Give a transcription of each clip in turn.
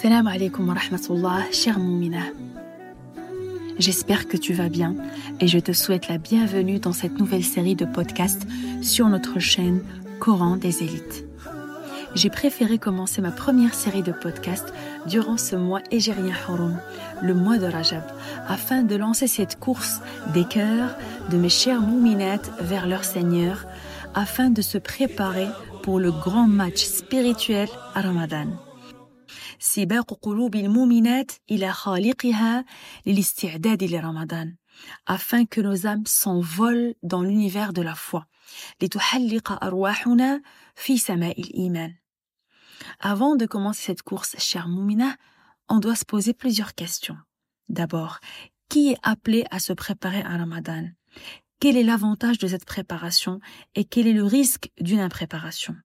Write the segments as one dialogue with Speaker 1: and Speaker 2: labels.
Speaker 1: Salam alaikum wa rahmatullah, chère Moumina. J'espère que tu vas bien et je te souhaite la bienvenue dans cette nouvelle série de podcasts sur notre chaîne Coran des élites. J'ai préféré commencer ma première série de podcasts durant ce mois égérien Hurum, le mois de Rajab, afin de lancer cette course des cœurs de mes chères mouminettes vers leur Seigneur, afin de se préparer pour le grand match spirituel à Ramadan سباق قلوب المؤمنات إلى خالقها للاستعداد لرمضان afin que nos âmes s'envolent dans l'univers de la foi لتحلق أرواحنا في سماء الإيمان Avant de commencer cette course, chère Moumina, on doit se poser plusieurs questions. D'abord, qui est appelé à se préparer à Ramadan Quel est l'avantage de cette préparation et quel est le risque d'une impréparation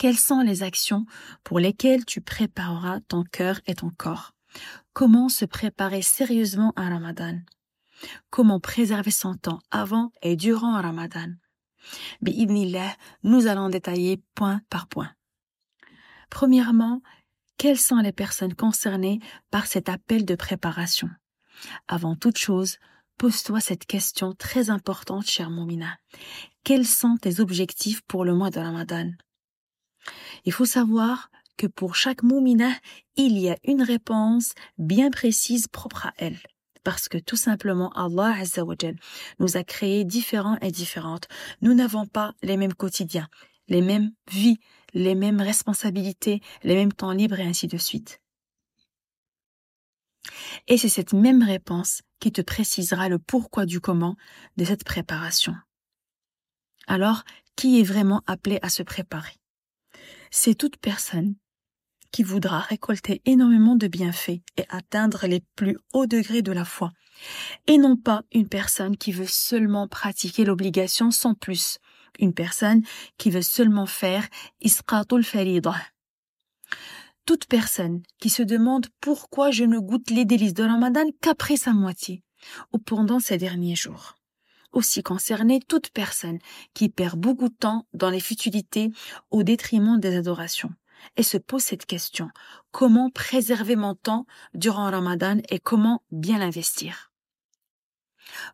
Speaker 1: Quelles sont les actions pour lesquelles tu prépareras ton cœur et ton corps? Comment se préparer sérieusement à Ramadan? Comment préserver son temps avant et durant Ramadan? Nous allons détailler point par point. Premièrement, quelles sont les personnes concernées par cet appel de préparation? Avant toute chose, pose-toi cette question très importante, cher Moumina. Quels sont tes objectifs pour le mois de Ramadan? Il faut savoir que pour chaque moumina, il y a une réponse bien précise propre à elle. Parce que tout simplement, Allah Azzawajal nous a créés différents et différentes. Nous n'avons pas les mêmes quotidiens, les mêmes vies, les mêmes responsabilités, les mêmes temps libres et ainsi de suite. Et c'est cette même réponse qui te précisera le pourquoi du comment de cette préparation. Alors, qui est vraiment appelé à se préparer? C'est toute personne qui voudra récolter énormément de bienfaits et atteindre les plus hauts degrés de la foi, et non pas une personne qui veut seulement pratiquer l'obligation sans plus, une personne qui veut seulement faire isqatul farida. Toute personne qui se demande pourquoi je ne goûte les délices de Ramadan qu'après sa moitié, ou pendant ces derniers jours aussi concerner toute personne qui perd beaucoup de temps dans les futilités au détriment des adorations et se pose cette question. Comment préserver mon temps durant Ramadan et comment bien l'investir?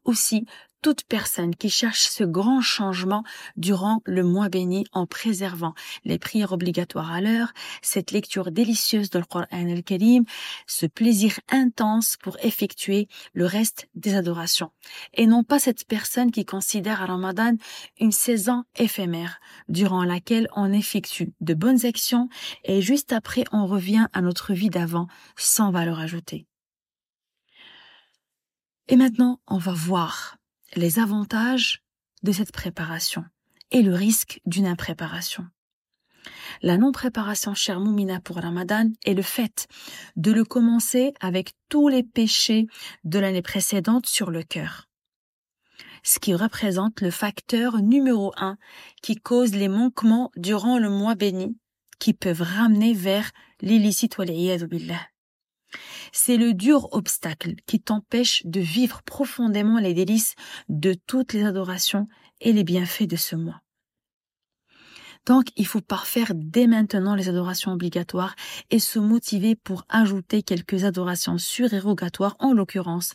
Speaker 1: Aussi, toute personne qui cherche ce grand changement durant le mois béni en préservant les prières obligatoires à l'heure, cette lecture délicieuse de Coran al-Karim, ce plaisir intense pour effectuer le reste des adorations. Et non pas cette personne qui considère Ramadan une saison éphémère durant laquelle on effectue de bonnes actions et juste après on revient à notre vie d'avant sans valeur ajoutée. Et maintenant, on va voir les avantages de cette préparation et le risque d'une impréparation. La non-préparation, chère Moumina, pour Ramadan est le fait de le commencer avec tous les péchés de l'année précédente sur le cœur. Ce qui représente le facteur numéro un qui cause les manquements durant le mois béni qui peuvent ramener vers l'illicite billah. C'est le dur obstacle qui t'empêche de vivre profondément les délices de toutes les adorations et les bienfaits de ce mois. Donc, il faut parfaire dès maintenant les adorations obligatoires et se motiver pour ajouter quelques adorations surérogatoires, en l'occurrence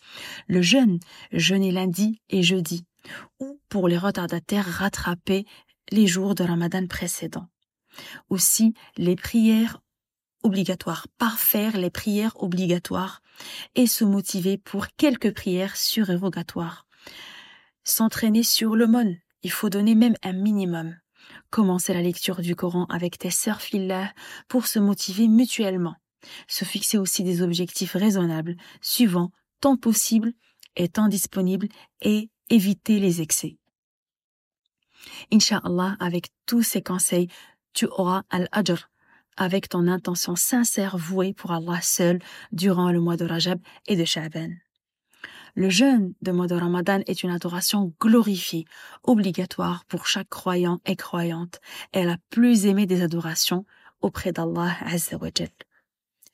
Speaker 1: le jeûne, jeûner lundi et jeudi, ou pour les retardataires rattraper les jours de Ramadan précédents. Aussi, les prières obligatoire, parfaire les prières obligatoires et se motiver pour quelques prières surérogatoires. S'entraîner sur mon, il faut donner même un minimum. Commencer la lecture du Coran avec tes sœurs filles pour se motiver mutuellement. Se fixer aussi des objectifs raisonnables, suivant tant possible et temps disponible et éviter les excès. Inch'Allah, avec tous ces conseils, tu auras al-ajr, avec ton intention sincère vouée pour Allah seul durant le mois de Rajab et de Sha'ban. Le jeûne de mois de Ramadan est une adoration glorifiée, obligatoire pour chaque croyant et croyante, et la plus aimée des adorations auprès d'Allah Azzawajal.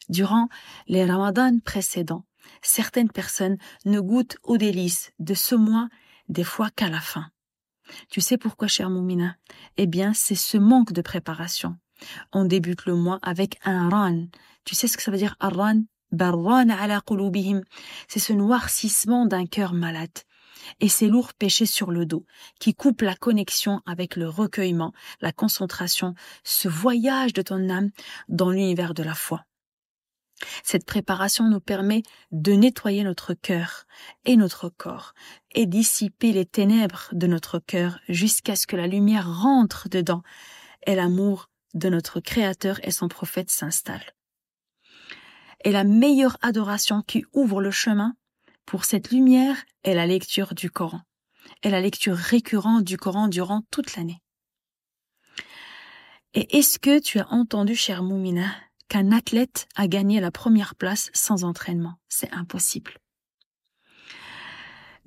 Speaker 1: Durant les Ramadans précédents, certaines personnes ne goûtent aux délices de ce mois des fois qu'à la fin. Tu sais pourquoi, cher Moumina? Eh bien, c'est ce manque de préparation On débute le mois avec un ran. Tu sais ce que ça veut dire un ran C'est ce noircissement d'un cœur malade et ces lourds péchés sur le dos, qui coupent la connexion avec le recueillement, la concentration, ce voyage de ton âme dans l'univers de la foi. Cette préparation nous permet de nettoyer notre cœur et notre corps et dissiper les ténèbres de notre cœur jusqu'à ce que la lumière rentre dedans et l'amour de notre Créateur et son prophète s'installe. Et la meilleure adoration qui ouvre le chemin pour cette lumière est la lecture du Coran, et la lecture récurrente du Coran durant toute l'année. Et est-ce que tu as entendu, cher Moumina, qu'un athlète a gagné la première place sans entraînement? C'est impossible.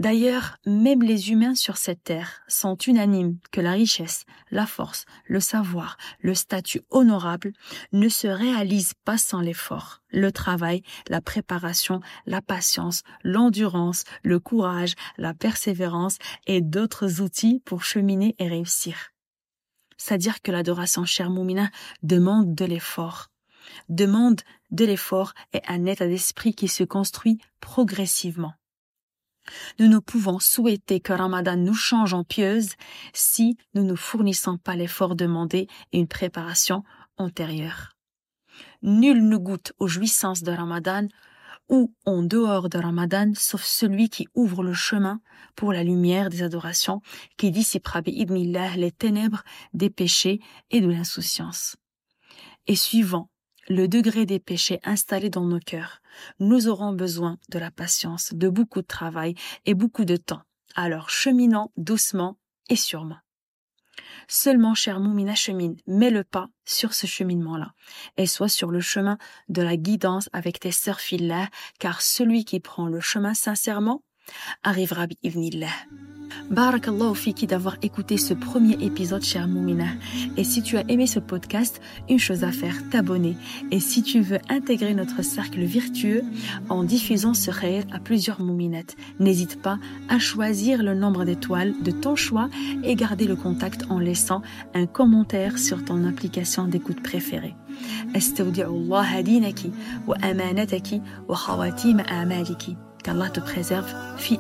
Speaker 1: D'ailleurs, même les humains sur cette terre sont unanimes que la richesse, la force, le savoir, le statut honorable ne se réalisent pas sans l'effort, le travail, la préparation, la patience, l'endurance, le courage, la persévérance et d'autres outils pour cheminer et réussir. C'est-à-dire que l'adoration cher Moumina demande de l'effort, demande de l'effort et un état d'esprit qui se construit progressivement. Nous ne pouvons souhaiter que Ramadan nous change en pieuse si nous ne fournissons pas l'effort demandé et une préparation antérieure. Nul ne goûte aux jouissances de Ramadan ou en dehors de Ramadan sauf celui qui ouvre le chemin pour la lumière des adorations qui dissipera les ténèbres des péchés et de l'insouciance. Et suivant le degré des péchés installés dans nos cœurs, nous aurons besoin de la patience, de beaucoup de travail et beaucoup de temps. Alors cheminons doucement et sûrement. Seulement, cher Moumina, chemine, mets le pas sur ce cheminement-là, et sois sur le chemin de la guidance avec tes sœurs filles car celui qui prend le chemin sincèrement arrivera bi'ivnillah. Barakallahu fiki d'avoir écouté ce premier épisode, cher Moumina. Et si tu as aimé ce podcast, une chose à faire, t'abonner. Et si tu veux intégrer notre cercle virtueux en diffusant ce rêve à plusieurs Mouminettes, n'hésite pas à choisir le nombre d'étoiles de ton choix et garder le contact en laissant un commentaire sur ton application d'écoute préférée. qu'Allah te préserve fi